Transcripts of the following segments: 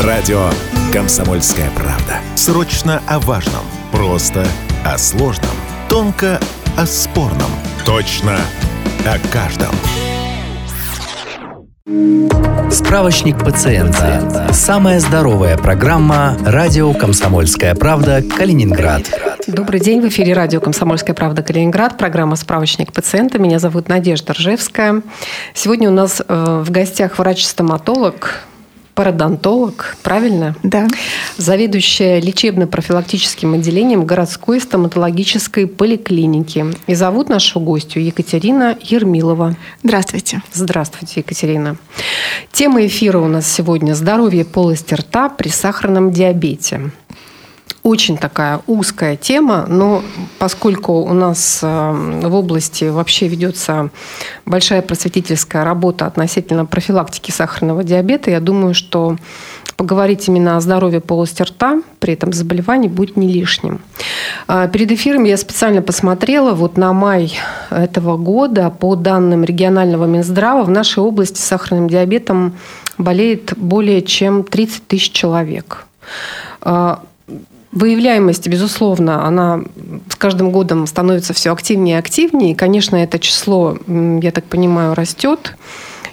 Радио «Комсомольская правда». Срочно о важном. Просто о сложном. Тонко о спорном. Точно о каждом. Справочник пациента. Самая здоровая программа «Радио Комсомольская правда. Калининград». Добрый день. В эфире радио «Комсомольская правда. Калининград». Программа «Справочник пациента». Меня зовут Надежда Ржевская. Сегодня у нас э, в гостях врач-стоматолог, пародонтолог, правильно? Да. Заведующая лечебно-профилактическим отделением городской стоматологической поликлиники. И зовут нашу гостью Екатерина Ермилова. Здравствуйте. Здравствуйте, Екатерина. Тема эфира у нас сегодня «Здоровье полости рта при сахарном диабете» очень такая узкая тема, но поскольку у нас э, в области вообще ведется большая просветительская работа относительно профилактики сахарного диабета, я думаю, что поговорить именно о здоровье полости рта при этом заболевании будет не лишним. А, перед эфиром я специально посмотрела вот на май этого года по данным регионального Минздрава в нашей области сахарным диабетом болеет более чем 30 тысяч человек. Выявляемость, безусловно, она с каждым годом становится все активнее и активнее. И, конечно, это число, я так понимаю, растет.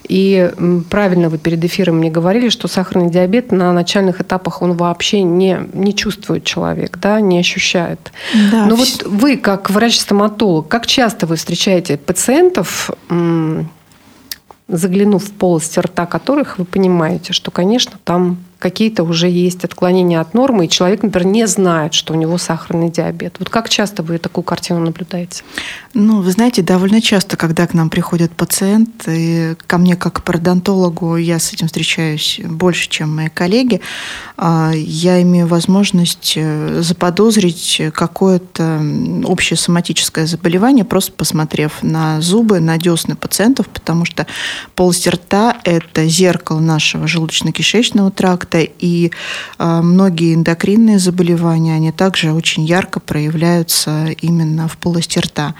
И правильно вы перед эфиром мне говорили, что сахарный диабет на начальных этапах он вообще не, не чувствует человек, да, не ощущает. Да, Но вот вы, как врач-стоматолог, как часто вы встречаете пациентов, заглянув в полость рта которых, вы понимаете, что, конечно, там какие-то уже есть отклонения от нормы, и человек, например, не знает, что у него сахарный диабет. Вот как часто вы такую картину наблюдаете? Ну, вы знаете, довольно часто, когда к нам приходят пациенты, ко мне как пародонтологу, я с этим встречаюсь больше, чем мои коллеги, а, я имею возможность э, заподозрить какое-то общее соматическое заболевание, просто посмотрев на зубы, на десны пациентов, потому что полость рта – это зеркало нашего желудочно-кишечного тракта, инфаркта, и а, многие эндокринные заболевания, они также очень ярко проявляются именно в полости рта.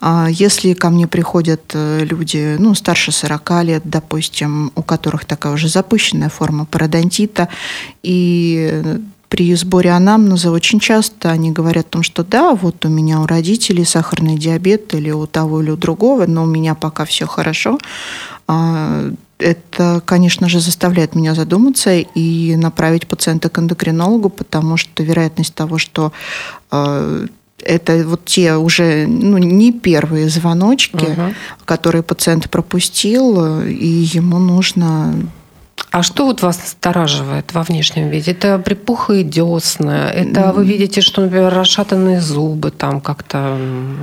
А, если ко мне приходят э, люди, ну, старше 40 лет, допустим, у которых такая уже запущенная форма пародонтита, и при сборе анамнеза очень часто они говорят о том, что да, вот у меня у родителей сахарный диабет или у того или у другого, но у меня пока все хорошо. Это, конечно же, заставляет меня задуматься и направить пациента к эндокринологу, потому что вероятность того, что э, это вот те уже ну, не первые звоночки, угу. которые пациент пропустил, и ему нужно а что вот вас настораживает во внешнем виде? Это припухлые десна, это вы видите, что, например, расшатанные зубы там как-то,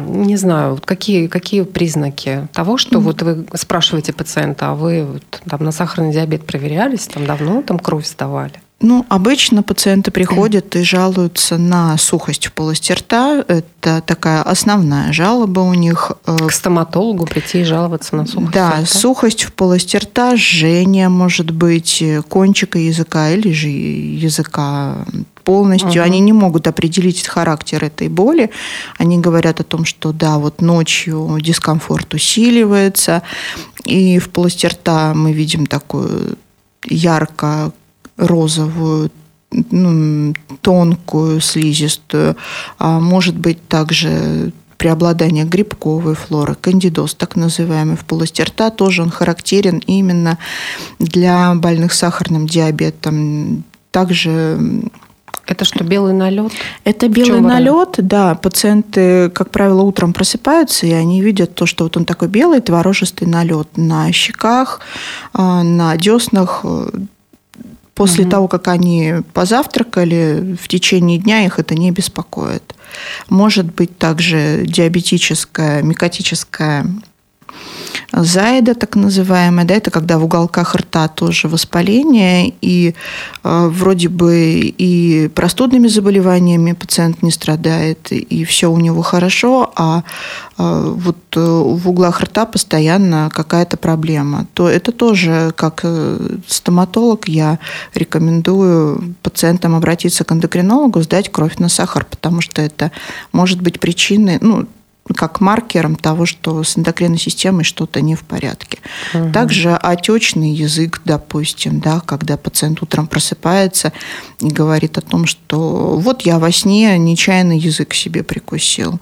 не знаю, вот какие, какие признаки того, что вот вы спрашиваете пациента, а вы вот, там на сахарный диабет проверялись, там давно там кровь сдавали? Ну, обычно пациенты приходят и жалуются на сухость в полости рта. Это такая основная жалоба у них. Э, К стоматологу прийти и жаловаться на сухость Да, рта? сухость в полости рта, жжение может быть кончика языка или же языка полностью. Угу. Они не могут определить характер этой боли. Они говорят о том, что да, вот ночью дискомфорт усиливается. И в полости рта мы видим такую ярко розовую, ну, тонкую, слизистую. А может быть также преобладание грибковой флоры, кандидоз так называемый в полости рта, тоже он характерен именно для больных сахарным диабетом. Также это что, белый налет? Это белый налет, да. Пациенты, как правило, утром просыпаются, и они видят то, что вот он такой белый творожистый налет на щеках, а, на деснах, После угу. того, как они позавтракали, в течение дня их это не беспокоит. Может быть также диабетическая, микотическая Заида, так называемая, да, это когда в уголках рта тоже воспаление, и э, вроде бы и простудными заболеваниями пациент не страдает, и все у него хорошо, а э, вот э, в углах рта постоянно какая-то проблема, то это тоже, как э, стоматолог, я рекомендую пациентам обратиться к эндокринологу, сдать кровь на сахар, потому что это может быть причиной, ну, как маркером того, что с эндокринной системой что-то не в порядке. Мгм. Также отечный язык, допустим, да, когда пациент утром просыпается и говорит о том, что вот я во сне нечаянно язык себе прикусил.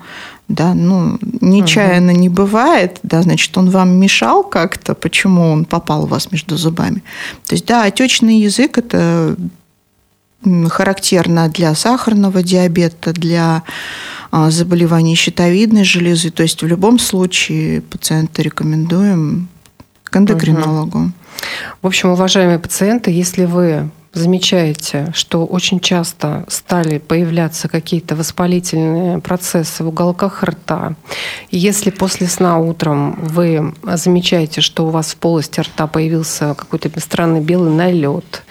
Да, ну, нечаянно не бывает, да, значит, он вам мешал как-то, почему он попал у вас между зубами. То есть, да, отечный язык – это характерно для сахарного диабета, для заболеваний щитовидной железы. То есть в любом случае пациента рекомендуем к эндокринологу. В общем, уважаемые пациенты, если вы замечаете, что очень часто стали появляться какие-то воспалительные процессы в уголках рта, если после сна утром вы замечаете, что у вас в полости рта появился какой-то странный белый налет,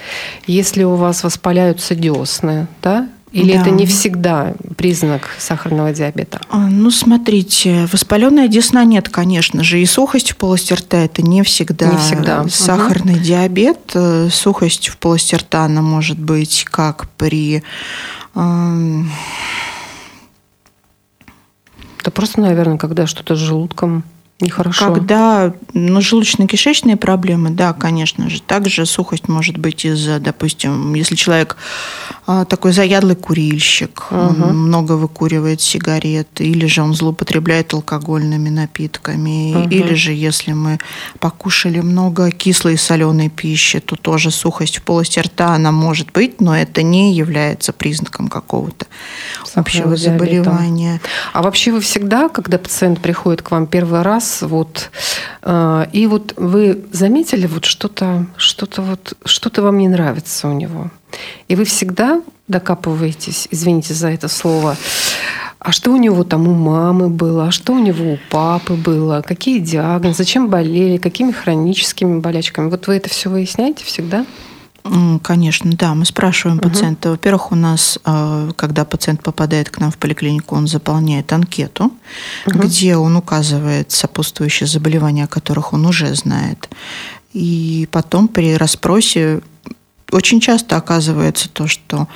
если у вас воспаляются десны, да, или Да. это не всегда признак сахарного диабета? А, Ну, смотрите, воспаленная десна нет, конечно же, и сухость в полости рта – это не всегда, Не всегда. сахарный диабет. Э, Сухость в полости рта, она может быть как при эм, Это просто, наверное, когда что-то с желудком нехорошо. Когда ну, желудочно-кишечные проблемы, да, конечно же. Также сухость может быть из-за, допустим, если человек такой заядлый курильщик, он Мгм. много выкуривает сигарет, или же он злоупотребляет алкогольными напитками, Мгм. или же если мы покушали много кислой и соленой пищи, то тоже сухость в полости рта, она может быть, но это не является признаком какого-то общего заболевания. А вообще вы всегда, когда пациент приходит к вам первый раз, вот, э, и вот вы заметили вот что-то, что-то вот, что-то вам не нравится у него, и вы всегда докапываетесь, извините за это слово, а что у него там у мамы было, а что у него у папы было, какие диагнозы, зачем болели, какими хроническими болячками. Вот вы это все выясняете всегда? Конечно, да. Мы спрашиваем пациента. Во-первых, у нас, э, когда пациент попадает к нам в поликлинику, он заполняет анкету, где он указывает сопутствующие заболевания, о которых он уже знает. И потом при расспросе очень часто оказывается то, что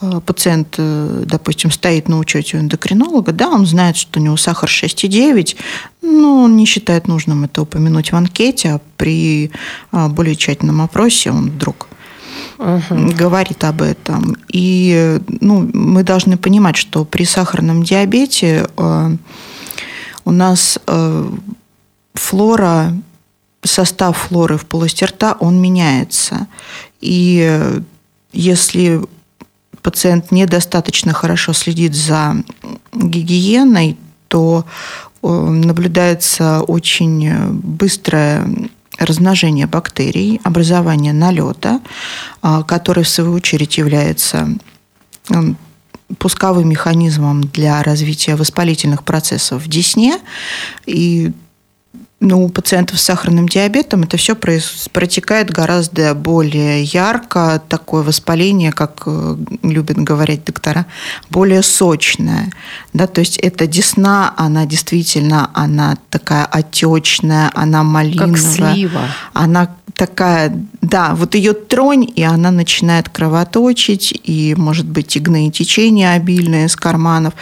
э, пациент, э, допустим, стоит на учете у эндокринолога, да, он знает, что у него сахар 6,9, но он не считает нужным это упомянуть в анкете, а при э, более тщательном опросе он вдруг говорит об этом. И ну, мы должны понимать, что при сахарном диабете э, у нас э, флора, состав флоры в полости рта, он меняется. И э, если пациент недостаточно хорошо следит за гигиеной, то э, наблюдается очень быстрое размножение бактерий, образование налета, а, который в свою очередь является м, пусковым механизмом для развития воспалительных процессов в десне. И ну, у пациентов с сахарным диабетом это все протекает гораздо более ярко, такое воспаление, как э, любят говорить доктора, более сочное. Да, то есть эта десна, она действительно, она такая отечная, она малиновая. Как слива. Она такая, да, вот ее тронь, и она начинает кровоточить, и, может быть, и гноетечение обильное из карманов,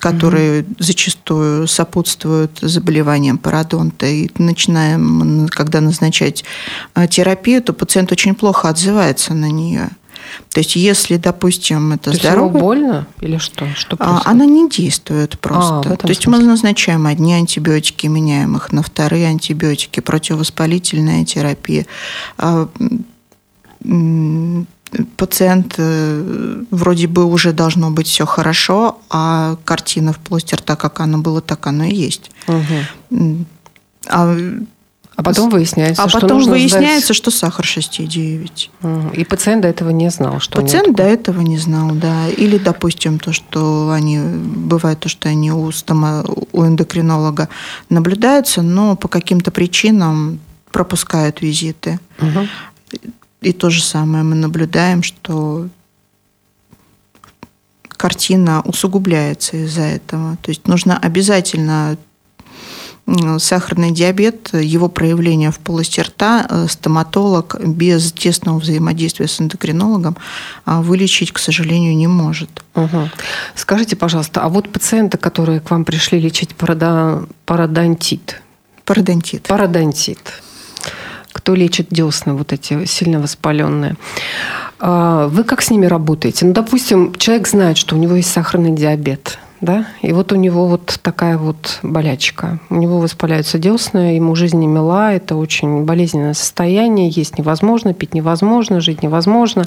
которые зачастую сопутствуют заболеваниям пародонта. И начинаем, когда назначать э, терапию, то пациент очень плохо отзывается на нее. То есть, если, допустим, это То есть здоровый больно или что? Что а, происходит? Она не действует просто. А, То есть смысле. мы назначаем одни антибиотики, меняем их на вторые антибиотики, противовоспалительная терапия. Пациент э, вроде бы уже должно быть все хорошо, а картина в полости рта, как она была, так оно и есть. М, А, А потом выясняется, а что потом нужно выясняется, сдать- что сахар 6,9. Мгм. И пациент до этого не знал, что Пациент до этого не знал, да. Или, допустим, то, что они бывает то, что они у, стома, у эндокринолога наблюдаются, но по каким-то причинам пропускают визиты. Мгм. И то же самое мы наблюдаем, что картина усугубляется из-за этого. То есть нужно обязательно сахарный диабет, его проявление в полости рта, э, стоматолог без тесного взаимодействия с эндокринологом а, вылечить, к сожалению, не может. Угу. Скажите, пожалуйста, а вот пациенты, которые к вам пришли лечить пародонтит? Пародонтит. Пародонтит. Кто лечит десны, вот эти сильно воспаленные. А, вы как с ними работаете? Ну, допустим, человек знает, что у него есть сахарный диабет – да, и вот у него вот такая вот болячка. У него воспаляются десны, ему жизнь не мила, это очень болезненное состояние, есть невозможно, пить невозможно, жить невозможно.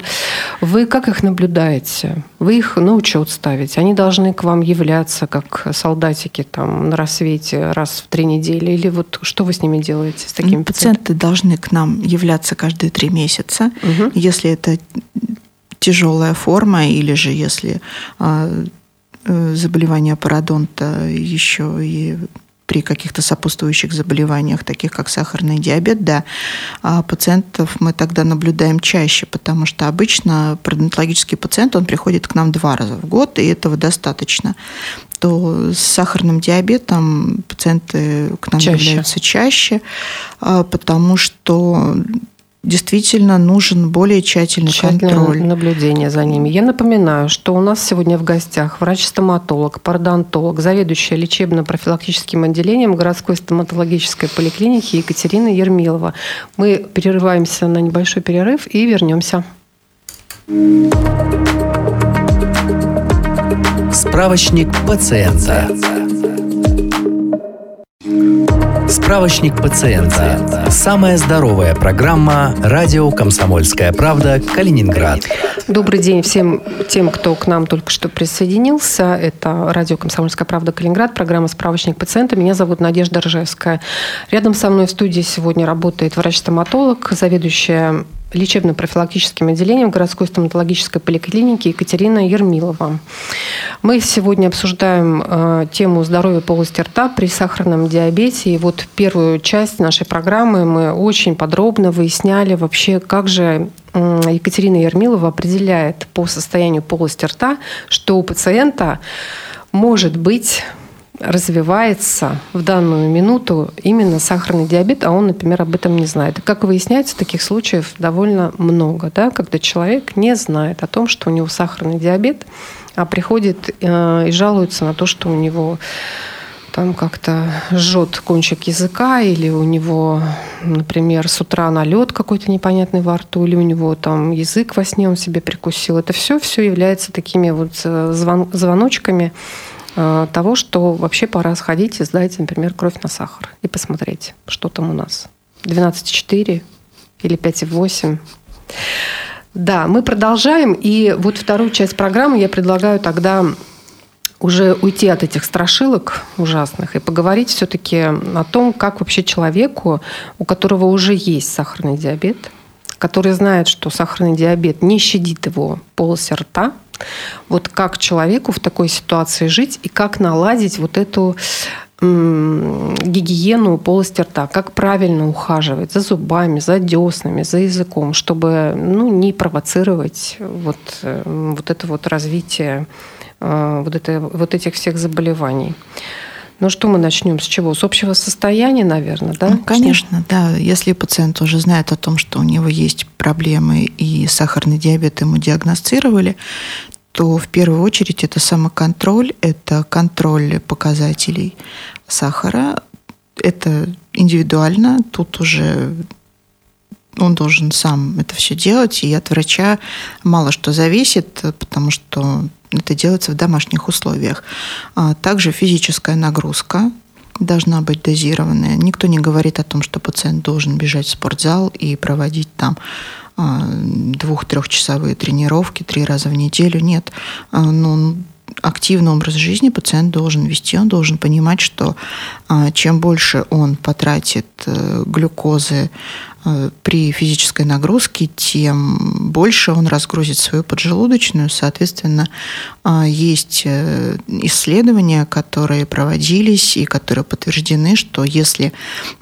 Вы как их наблюдаете? Вы их на учет ставите? Они должны к вам являться, как солдатики там на рассвете раз в три недели? Или вот что вы с ними делаете, с такими ну, пациенты? Пациенты должны к нам являться каждые три месяца. Угу. Если это тяжелая форма или же если а, заболевания пародонта еще и при каких-то сопутствующих заболеваниях, таких как сахарный диабет, да, а пациентов мы тогда наблюдаем чаще, потому что обычно пародонтологический пациент, он приходит к нам два раза в год, и этого достаточно то с сахарным диабетом пациенты к нам чаще. являются чаще, а, потому что действительно нужен более тщательный Тщательное контроль. наблюдение за ними. Я напоминаю, что у нас сегодня в гостях врач-стоматолог, пародонтолог, заведующая лечебно-профилактическим отделением городской стоматологической поликлиники Екатерина Ермилова. Мы перерываемся на небольшой перерыв и вернемся. Справочник пациента. Справочник пациента. Самая здоровая программа «Радио Комсомольская правда. Калининград». Добрый день всем тем, кто к нам только что присоединился. Это «Радио Комсомольская правда. Калининград», программа «Справочник пациента». Меня зовут Надежда Ржевская. Рядом со мной в студии сегодня работает врач-стоматолог, заведующая лечебно-профилактическим отделением городской стоматологической поликлиники Екатерина Ермилова. Мы сегодня обсуждаем э, тему здоровья полости рта при сахарном диабете. И вот первую часть нашей программы мы очень подробно выясняли вообще, как же Екатерина Ермилова определяет по состоянию полости рта, что у пациента может быть развивается в данную минуту именно сахарный диабет, а он, например, об этом не знает. И, как выясняется, таких случаев довольно много, да, когда человек не знает о том, что у него сахарный диабет, а приходит э, и жалуется на то, что у него там как-то жжет кончик языка, или у него, например, с утра налет какой-то непонятный во рту, или у него там язык во сне он себе прикусил. Это все, все является такими вот э, звон, звоночками того, что вообще пора сходить и сдать, например, кровь на сахар и посмотреть, что там у нас. 12,4 или 5,8. Да, мы продолжаем. И вот вторую часть программы я предлагаю тогда уже уйти от этих страшилок ужасных и поговорить все-таки о том, как вообще человеку, у которого уже есть сахарный диабет, который знает, что сахарный диабет не щадит его полость рта, вот как человеку в такой ситуации жить и как наладить вот эту гигиену полости рта, как правильно ухаживать за зубами, за деснами, за языком, чтобы ну, не провоцировать вот, вот это вот развитие э, вот, это, вот этих всех заболеваний. Ну что мы начнем с чего? С общего состояния, наверное, да? Ну, конечно, да. Если пациент уже знает о том, что у него есть проблемы и сахарный диабет ему диагностировали, то в первую очередь это самоконтроль, это контроль показателей сахара. Это индивидуально, тут уже он должен сам это все делать, и от врача мало что зависит, потому что это делается в домашних условиях. А также физическая нагрузка должна быть дозированная. Никто не говорит о том, что пациент должен бежать в спортзал и проводить там а, двух-трехчасовые тренировки три раза в неделю. Нет. А, ну, активный образ жизни пациент должен вести, он должен понимать, что чем больше он потратит э, глюкозы при физической нагрузке, тем больше он разгрузит свою поджелудочную. Соответственно, э, есть э, исследования, которые проводились и которые подтверждены, что если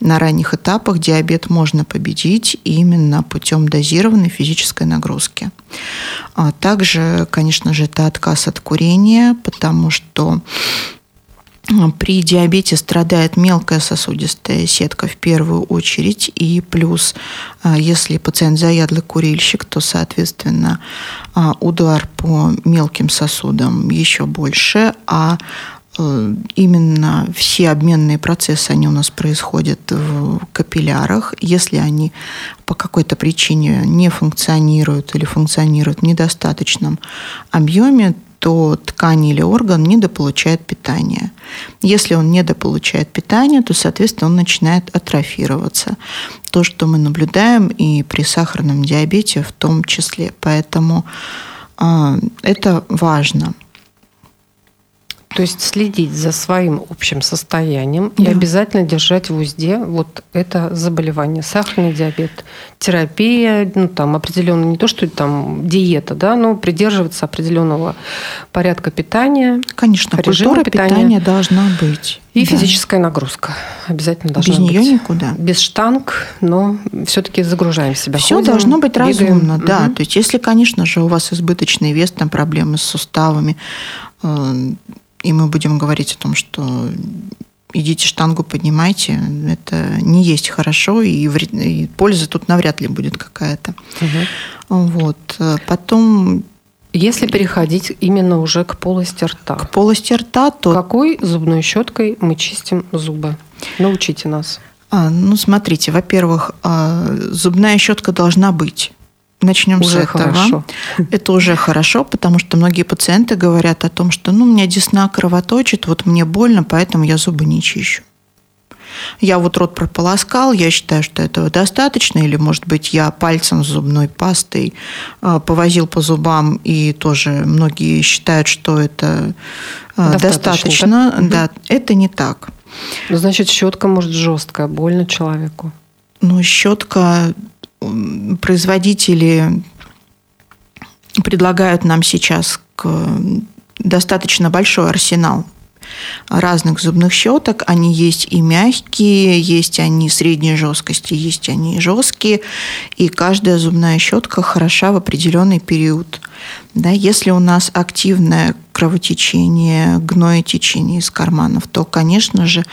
на ранних этапах диабет можно победить именно путем дозированной физической нагрузки. Также, конечно же, это отказ от курения, потому что при диабете страдает мелкая сосудистая сетка в первую очередь, и плюс, а, если пациент заядлый курильщик, то, соответственно, а, удар по мелким сосудам еще больше, а э, именно все обменные процессы, они у нас происходят в капиллярах. Если они по какой-то причине не функционируют или функционируют в недостаточном объеме, то ткань или орган недополучает питание. Если он недополучает питание, то, соответственно, он начинает атрофироваться. То, что мы наблюдаем и при сахарном диабете в том числе. Поэтому э, это важно. То есть следить за своим общим состоянием да. и обязательно держать в узде вот это заболевание, сахарный диабет, терапия, ну там определенно не то, что там диета, да, но придерживаться определенного порядка питания. Конечно, культура питания, питания должна быть. И да. физическая нагрузка обязательно должна Без быть. Без нее никуда. Без штанг, но все-таки загружаем себя. Все Ходим, должно быть бегаем. разумно, да. Угу. То есть, если, конечно же, у вас избыточный вес, там проблемы с суставами, э, и мы будем говорить о том, что идите штангу поднимайте, это не есть хорошо, и, вред, и пользы тут навряд ли будет какая-то. Угу. Вот. Потом если переходить именно уже к полости рта. К полости рта, то... Какой зубной щеткой мы чистим зубы? Научите нас. А, ну, смотрите, во-первых, а, зубная щетка должна быть. Начнем уже с этого. Хорошо. Это уже хорошо, потому что многие пациенты говорят о том, что ну, у меня десна кровоточит, вот мне больно, поэтому я зубы не чищу. Я вот рот прополоскал, я считаю, что этого достаточно, или, может быть, я пальцем с зубной пастой э, повозил по зубам, и тоже многие считают, что это достаточно. достаточно. Да? да, это не так. Ну, значит, щетка может жесткая, больно человеку. Ну, щетка производители предлагают нам сейчас достаточно большой арсенал разных зубных щеток. Они есть и мягкие, есть они средней жесткости, есть они жесткие. И каждая зубная щетка хороша в определенный период. Да, если у нас активное кровотечение, гноетечение из карманов, то, конечно же,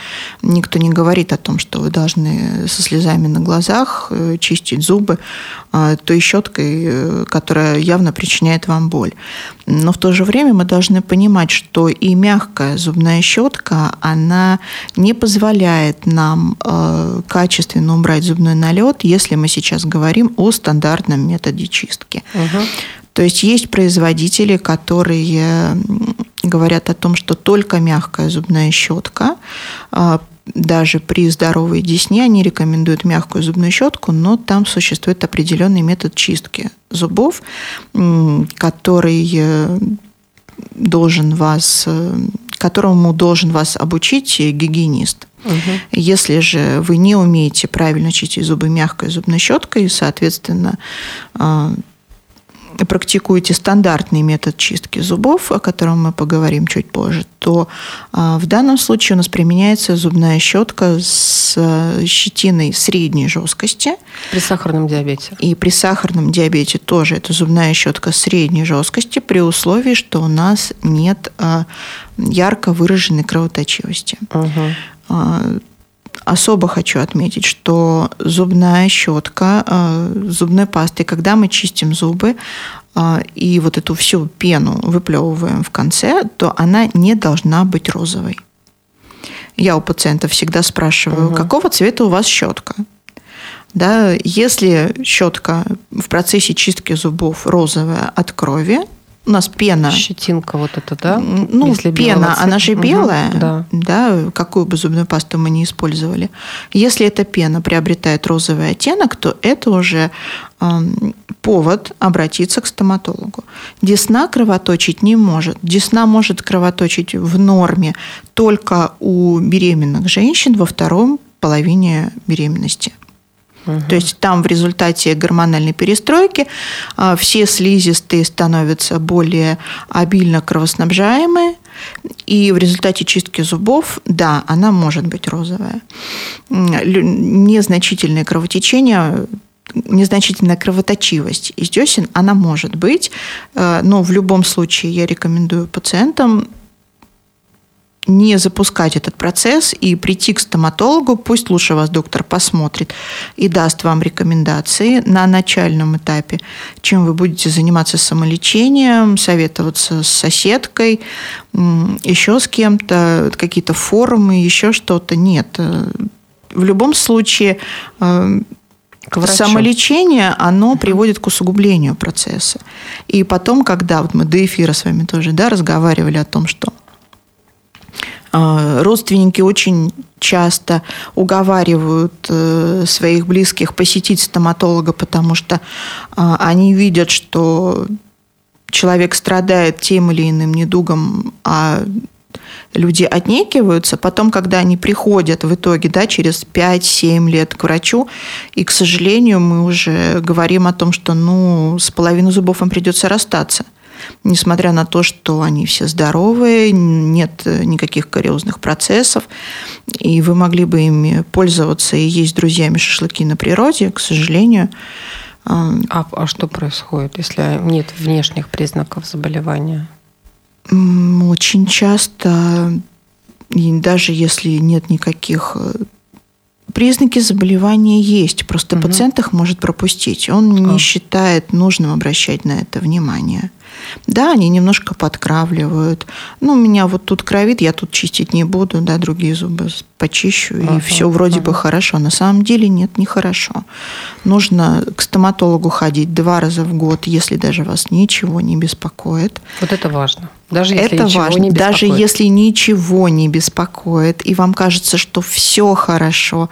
никто не говорит о том, что вы должны со слезами на глазах э, чистить зубы а, той щеткой, э, которая явно причиняет вам боль. Но в то же время мы должны понимать, что и мягкая зубная щетка, она не позволяет нам э, качественно убрать зубной налет, если мы сейчас говорим о стандартном методе чистки. Угу. То есть есть производители, которые говорят о том, что только мягкая зубная щетка а, даже при здоровой десне они рекомендуют мягкую зубную щетку, но там существует определенный метод чистки зубов, который э, должен вас, э, которому должен вас обучить гигиенист. Угу. Если же вы не умеете правильно чистить зубы мягкой зубной щеткой, соответственно, а, практикуете стандартный метод чистки зубов, о котором мы поговорим чуть позже, то а, в данном случае у нас применяется зубная щетка с а, щетиной средней жесткости. При сахарном диабете. И при сахарном диабете тоже это зубная щетка средней жесткости при условии, что у нас нет а, ярко выраженной кровоточивости. Угу. Особо хочу отметить, что зубная щетка, э, зубной пастой, когда мы чистим зубы э, и вот эту всю пену выплевываем в конце, то она не должна быть розовой. Я у пациентов всегда спрашиваю, угу. какого цвета у вас щетка? Да, если щетка в процессе чистки зубов розовая от крови, у нас пена. Щетинка вот эта, да? Ну, Если пена, она же белая, угу, да. да, какую бы зубную пасту мы не использовали. Если эта пена приобретает розовый оттенок, то это уже э, повод обратиться к стоматологу. Десна кровоточить не может. Десна может кровоточить в норме только у беременных женщин во втором половине беременности. Угу. То есть там в результате гормональной перестройки а, все слизистые становятся более обильно кровоснабжаемые, и в результате чистки зубов, да, она может быть розовая. Незначительное кровотечение незначительная кровоточивость из десен, она может быть, а, но в любом случае я рекомендую пациентам не запускать этот процесс и прийти к стоматологу, пусть лучше вас доктор посмотрит и даст вам рекомендации на начальном этапе, чем вы будете заниматься самолечением, советоваться с соседкой, еще с кем-то, какие-то форумы, еще что-то. Нет. В любом случае э, самолечение, оно приводит к усугублению процесса. И потом, когда вот мы до эфира с вами тоже да, разговаривали о том, что родственники очень часто уговаривают э, своих близких посетить стоматолога, потому что а, они видят, что человек страдает тем или иным недугом, а люди отнекиваются, потом, когда они приходят в итоге, да, через 5-7 лет к врачу, и, к сожалению, мы уже говорим о том, что, ну, с половиной зубов им придется расстаться – несмотря на то, что они все здоровые, нет никаких кариозных процессов, и вы могли бы ими пользоваться и есть друзьями шашлыки на природе, к сожалению. А, а, а что происходит, если нет внешних признаков заболевания? Очень часто, даже если нет никаких э, Признаки заболевания есть, просто угу. пациент их может пропустить. Он не а. считает нужным обращать на это внимание. Да, они немножко подкравливают. Ну, у меня вот тут кровит, я тут чистить не буду, да, другие зубы почищу, ага, и все вроде ага. бы хорошо. На самом деле нет, нехорошо. Нужно к стоматологу ходить два раза в год, если даже вас ничего не беспокоит. Вот это важно. Даже если это ничего важно. Не даже если ничего не беспокоит, и вам кажется, что все хорошо,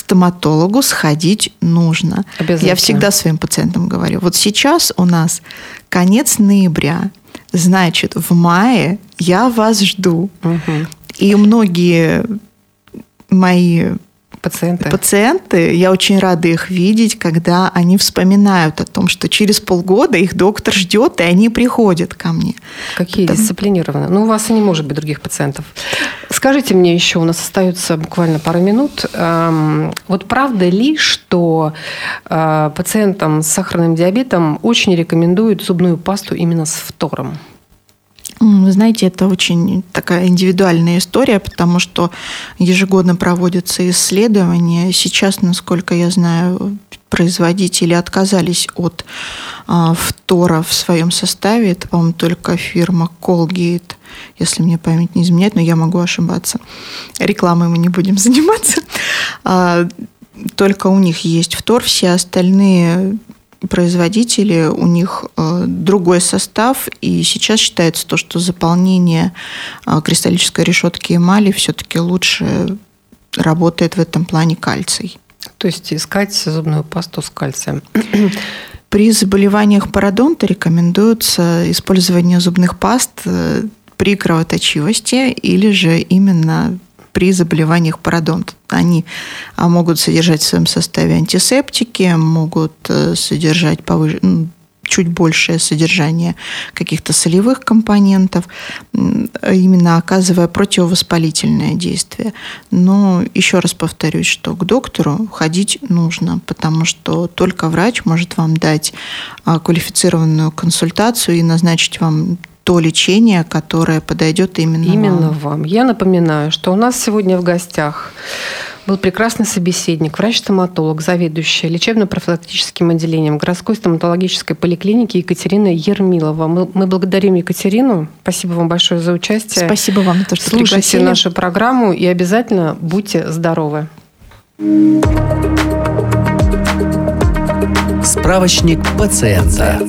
стоматологу сходить нужно. Я всегда своим пациентам говорю, вот сейчас у нас конец ноября, значит, в мае я вас жду. Угу. И многие мои Пациенты. Пациенты, я очень рада их видеть, когда они вспоминают о том, что через полгода их доктор ждет, и они приходят ко мне. Какие Потому... дисциплинированные. Ну, у вас и не может быть других пациентов. Скажите мне еще, у нас остается буквально пару минут. Эм, вот правда ли, что э, пациентам с сахарным диабетом очень рекомендуют зубную пасту именно с фтором? Вы знаете, это очень такая индивидуальная история, потому что ежегодно проводятся исследования. Сейчас, насколько я знаю, производители отказались от а, фтора в своем составе. Это, по-моему, только фирма Colgate, если мне память не изменяет, но я могу ошибаться. Рекламой мы не будем заниматься. А, только у них есть фтор, все остальные производители, у них э, другой состав, и сейчас считается то, что заполнение э, кристаллической решетки эмали все-таки лучше работает в этом плане кальций. То есть искать зубную пасту с кальцием. При заболеваниях пародонта рекомендуется использование зубных паст э, при кровоточивости или же именно при заболеваниях пародонта. Они а, могут содержать в своем составе антисептики, могут э, содержать повыш... Чуть большее содержание каких-то солевых компонентов, именно оказывая противовоспалительное действие. Но еще раз повторюсь, что к доктору ходить нужно, потому что только врач может вам дать а, квалифицированную консультацию и назначить вам то лечение, которое подойдет именно, именно вам. вам. Я напоминаю, что у нас сегодня в гостях был прекрасный собеседник, врач-стоматолог, заведующая лечебно-профилактическим отделением городской стоматологической поликлиники Екатерина Ермилова. Мы, мы благодарим Екатерину. Спасибо вам большое за участие. Спасибо вам за то, что Слушайте пригласили. нашу программу и обязательно будьте здоровы. Справочник пациента.